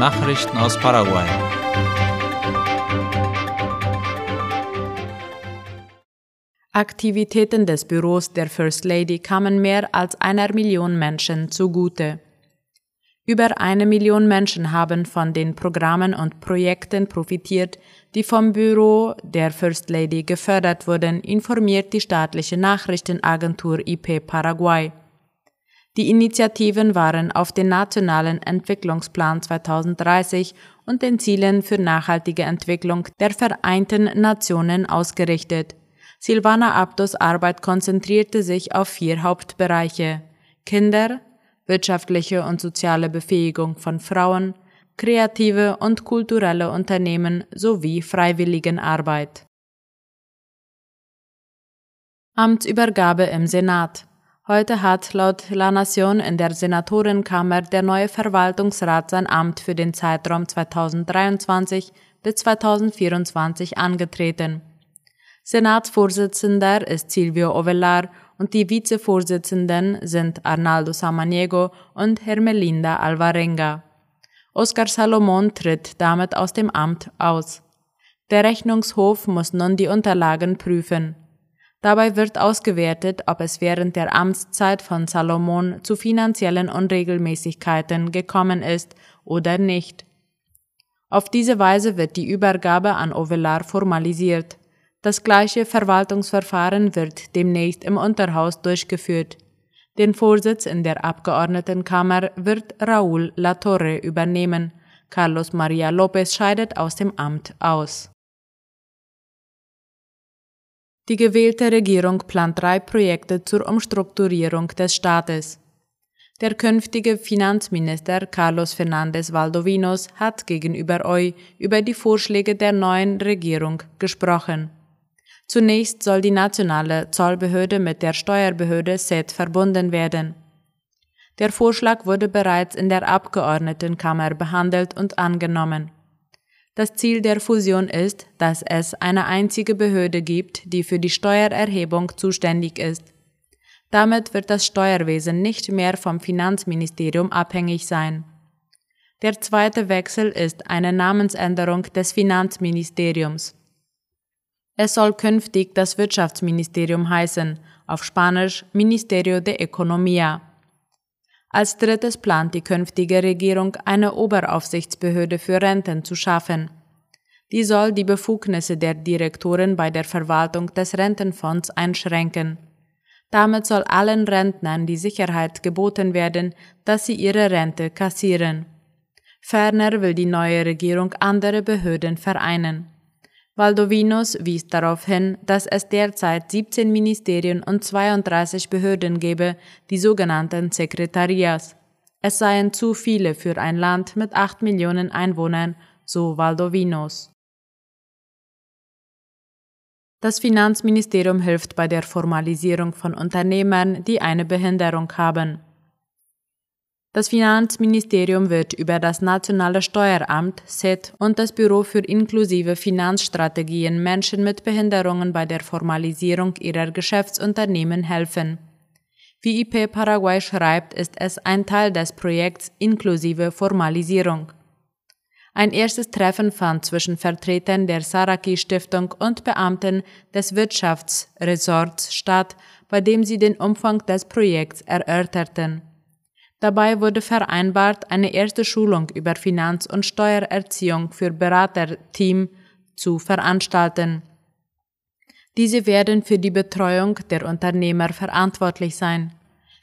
Nachrichten aus Paraguay. Aktivitäten des Büros der First Lady kamen mehr als einer Million Menschen zugute. Über eine Million Menschen haben von den Programmen und Projekten profitiert, die vom Büro der First Lady gefördert wurden, informiert die staatliche Nachrichtenagentur IP Paraguay. Die Initiativen waren auf den Nationalen Entwicklungsplan 2030 und den Zielen für nachhaltige Entwicklung der Vereinten Nationen ausgerichtet. Silvana Abdos Arbeit konzentrierte sich auf vier Hauptbereiche Kinder, wirtschaftliche und soziale Befähigung von Frauen, kreative und kulturelle Unternehmen sowie Freiwilligenarbeit. Amtsübergabe im Senat Heute hat laut La Nation in der Senatorenkammer der neue Verwaltungsrat sein Amt für den Zeitraum 2023 bis 2024 angetreten. Senatsvorsitzender ist Silvio Ovelar und die Vizevorsitzenden sind Arnaldo Samaniego und Hermelinda Alvarenga. Oscar Salomon tritt damit aus dem Amt aus. Der Rechnungshof muss nun die Unterlagen prüfen. Dabei wird ausgewertet, ob es während der Amtszeit von Salomon zu finanziellen Unregelmäßigkeiten gekommen ist oder nicht. Auf diese Weise wird die Übergabe an Ovelar formalisiert. Das gleiche Verwaltungsverfahren wird demnächst im Unterhaus durchgeführt. Den Vorsitz in der Abgeordnetenkammer wird Raúl Latorre übernehmen. Carlos Maria López scheidet aus dem Amt aus. Die gewählte Regierung plant drei Projekte zur Umstrukturierung des Staates. Der künftige Finanzminister Carlos Fernández Valdovinos hat gegenüber OI über die Vorschläge der neuen Regierung gesprochen. Zunächst soll die nationale Zollbehörde mit der Steuerbehörde SET verbunden werden. Der Vorschlag wurde bereits in der Abgeordnetenkammer behandelt und angenommen. Das Ziel der Fusion ist, dass es eine einzige Behörde gibt, die für die Steuererhebung zuständig ist. Damit wird das Steuerwesen nicht mehr vom Finanzministerium abhängig sein. Der zweite Wechsel ist eine Namensänderung des Finanzministeriums. Es soll künftig das Wirtschaftsministerium heißen, auf Spanisch Ministerio de Economía. Als drittes plant die künftige Regierung eine Oberaufsichtsbehörde für Renten zu schaffen. Die soll die Befugnisse der Direktoren bei der Verwaltung des Rentenfonds einschränken. Damit soll allen Rentnern die Sicherheit geboten werden, dass sie ihre Rente kassieren. Ferner will die neue Regierung andere Behörden vereinen. Valdovinos wies darauf hin, dass es derzeit 17 Ministerien und 32 Behörden gebe, die sogenannten Sekretarias. Es seien zu viele für ein Land mit 8 Millionen Einwohnern, so Valdovinos. Das Finanzministerium hilft bei der Formalisierung von Unternehmern, die eine Behinderung haben. Das Finanzministerium wird über das Nationale Steueramt SET und das Büro für inklusive Finanzstrategien Menschen mit Behinderungen bei der Formalisierung ihrer Geschäftsunternehmen helfen. Wie IP Paraguay schreibt, ist es ein Teil des Projekts inklusive Formalisierung. Ein erstes Treffen fand zwischen Vertretern der Saraki Stiftung und Beamten des Wirtschaftsresorts statt, bei dem sie den Umfang des Projekts erörterten. Dabei wurde vereinbart, eine erste Schulung über Finanz- und Steuererziehung für Beraterteam zu veranstalten. Diese werden für die Betreuung der Unternehmer verantwortlich sein.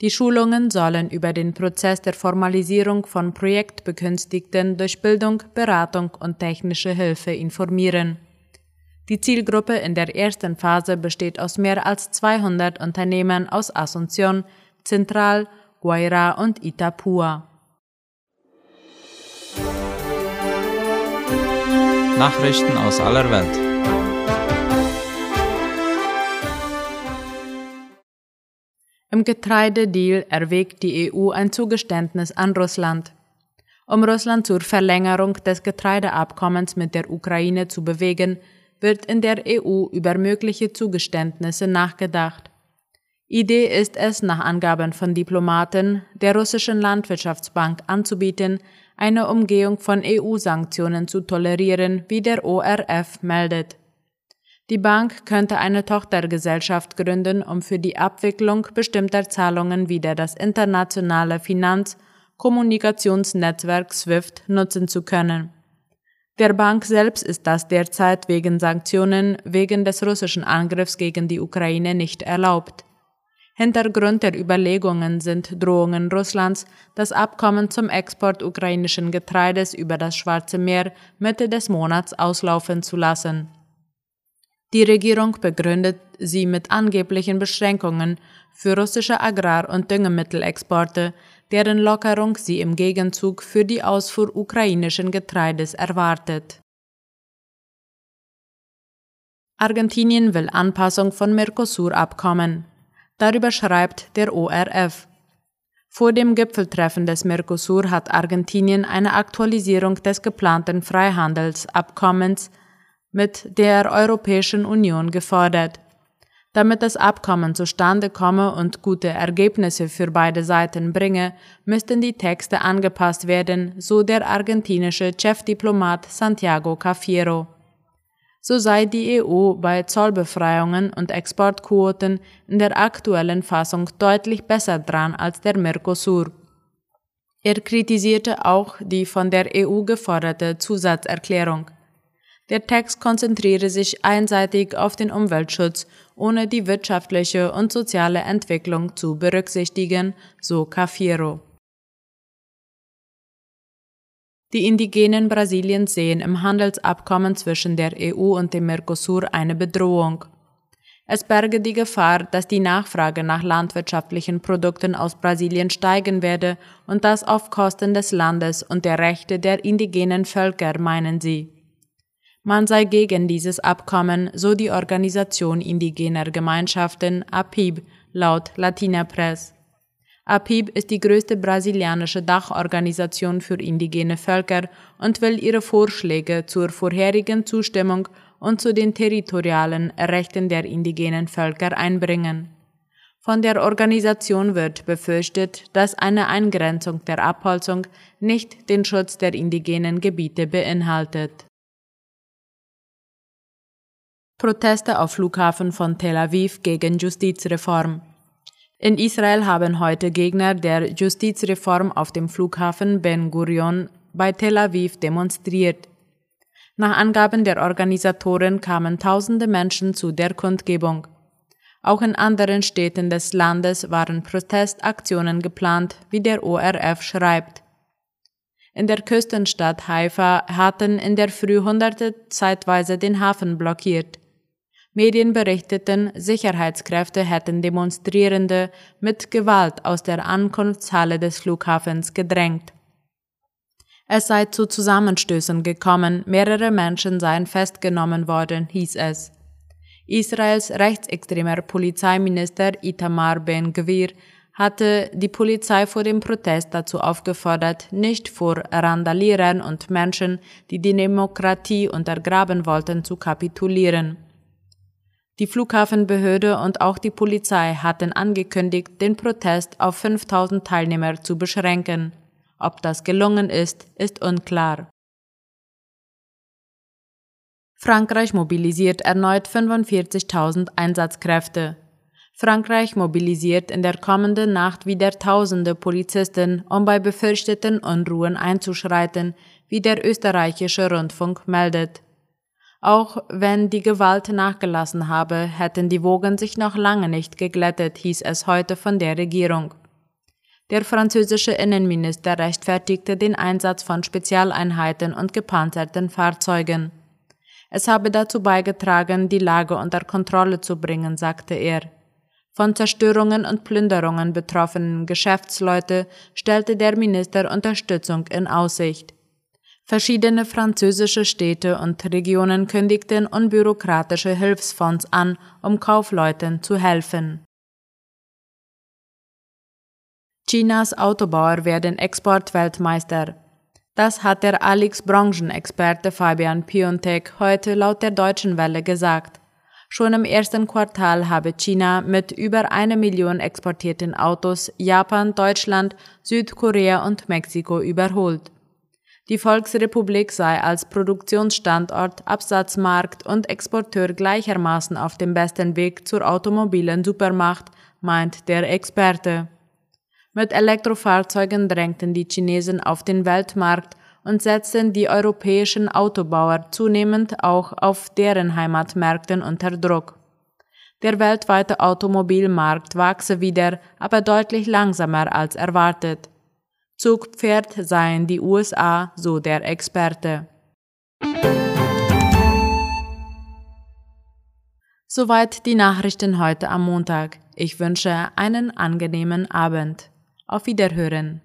Die Schulungen sollen über den Prozess der Formalisierung von Projektbegünstigten durch Bildung, Beratung und technische Hilfe informieren. Die Zielgruppe in der ersten Phase besteht aus mehr als 200 Unternehmern aus Asunción, Zentral- Guaira und Itapua. Nachrichten aus aller Welt. Im Getreidedeal erwägt die EU ein Zugeständnis an Russland. Um Russland zur Verlängerung des Getreideabkommens mit der Ukraine zu bewegen, wird in der EU über mögliche Zugeständnisse nachgedacht. Idee ist es, nach Angaben von Diplomaten der russischen Landwirtschaftsbank anzubieten, eine Umgehung von EU-Sanktionen zu tolerieren, wie der ORF meldet. Die Bank könnte eine Tochtergesellschaft gründen, um für die Abwicklung bestimmter Zahlungen wieder das internationale Finanz- Kommunikationsnetzwerk SWIFT nutzen zu können. Der Bank selbst ist das derzeit wegen Sanktionen wegen des russischen Angriffs gegen die Ukraine nicht erlaubt. Hintergrund der Überlegungen sind Drohungen Russlands, das Abkommen zum Export ukrainischen Getreides über das Schwarze Meer Mitte des Monats auslaufen zu lassen. Die Regierung begründet sie mit angeblichen Beschränkungen für russische Agrar- und Düngemittelexporte, deren Lockerung sie im Gegenzug für die Ausfuhr ukrainischen Getreides erwartet. Argentinien will Anpassung von Mercosur-Abkommen. Darüber schreibt der ORF. Vor dem Gipfeltreffen des Mercosur hat Argentinien eine Aktualisierung des geplanten Freihandelsabkommens mit der Europäischen Union gefordert. Damit das Abkommen zustande komme und gute Ergebnisse für beide Seiten bringe, müssten die Texte angepasst werden, so der argentinische Chefdiplomat Santiago Cafiero. So sei die EU bei Zollbefreiungen und Exportquoten in der aktuellen Fassung deutlich besser dran als der Mercosur. Er kritisierte auch die von der EU geforderte Zusatzerklärung. Der Text konzentriere sich einseitig auf den Umweltschutz, ohne die wirtschaftliche und soziale Entwicklung zu berücksichtigen, so Cafiero. Die Indigenen Brasiliens sehen im Handelsabkommen zwischen der EU und dem Mercosur eine Bedrohung. Es berge die Gefahr, dass die Nachfrage nach landwirtschaftlichen Produkten aus Brasilien steigen werde und das auf Kosten des Landes und der Rechte der indigenen Völker, meinen sie. Man sei gegen dieses Abkommen, so die Organisation indigener Gemeinschaften APIB laut Latina Press. APIB ist die größte brasilianische Dachorganisation für indigene Völker und will ihre Vorschläge zur vorherigen Zustimmung und zu den territorialen Rechten der indigenen Völker einbringen. Von der Organisation wird befürchtet, dass eine Eingrenzung der Abholzung nicht den Schutz der indigenen Gebiete beinhaltet. Proteste auf Flughafen von Tel Aviv gegen Justizreform. In Israel haben heute Gegner der Justizreform auf dem Flughafen Ben Gurion bei Tel Aviv demonstriert. Nach Angaben der Organisatoren kamen tausende Menschen zu der Kundgebung. Auch in anderen Städten des Landes waren Protestaktionen geplant, wie der ORF schreibt. In der Küstenstadt Haifa hatten in der Früh Hunderte zeitweise den Hafen blockiert. Medien berichteten, Sicherheitskräfte hätten Demonstrierende mit Gewalt aus der Ankunftshalle des Flughafens gedrängt. Es sei zu Zusammenstößen gekommen, mehrere Menschen seien festgenommen worden, hieß es. Israels rechtsextremer Polizeiminister Itamar Ben-Gvir hatte die Polizei vor dem Protest dazu aufgefordert, nicht vor Randalierern und Menschen, die die Demokratie untergraben wollten, zu kapitulieren. Die Flughafenbehörde und auch die Polizei hatten angekündigt, den Protest auf 5000 Teilnehmer zu beschränken. Ob das gelungen ist, ist unklar. Frankreich mobilisiert erneut 45.000 Einsatzkräfte. Frankreich mobilisiert in der kommenden Nacht wieder tausende Polizisten, um bei befürchteten Unruhen einzuschreiten, wie der österreichische Rundfunk meldet. Auch wenn die Gewalt nachgelassen habe, hätten die Wogen sich noch lange nicht geglättet, hieß es heute von der Regierung. Der französische Innenminister rechtfertigte den Einsatz von Spezialeinheiten und gepanzerten Fahrzeugen. Es habe dazu beigetragen, die Lage unter Kontrolle zu bringen, sagte er. Von Zerstörungen und Plünderungen betroffenen Geschäftsleute stellte der Minister Unterstützung in Aussicht. Verschiedene französische Städte und Regionen kündigten unbürokratische Hilfsfonds an, um Kaufleuten zu helfen. Chinas Autobauer werden Exportweltmeister. Das hat der Alix-Branchenexperte Fabian Piontek heute laut der Deutschen Welle gesagt. Schon im ersten Quartal habe China mit über eine Million exportierten Autos Japan, Deutschland, Südkorea und Mexiko überholt. Die Volksrepublik sei als Produktionsstandort, Absatzmarkt und Exporteur gleichermaßen auf dem besten Weg zur automobilen Supermacht, meint der Experte. Mit Elektrofahrzeugen drängten die Chinesen auf den Weltmarkt und setzten die europäischen Autobauer zunehmend auch auf deren Heimatmärkten unter Druck. Der weltweite Automobilmarkt wachse wieder, aber deutlich langsamer als erwartet. Zugpferd seien die USA, so der Experte. Soweit die Nachrichten heute am Montag. Ich wünsche einen angenehmen Abend. Auf Wiederhören.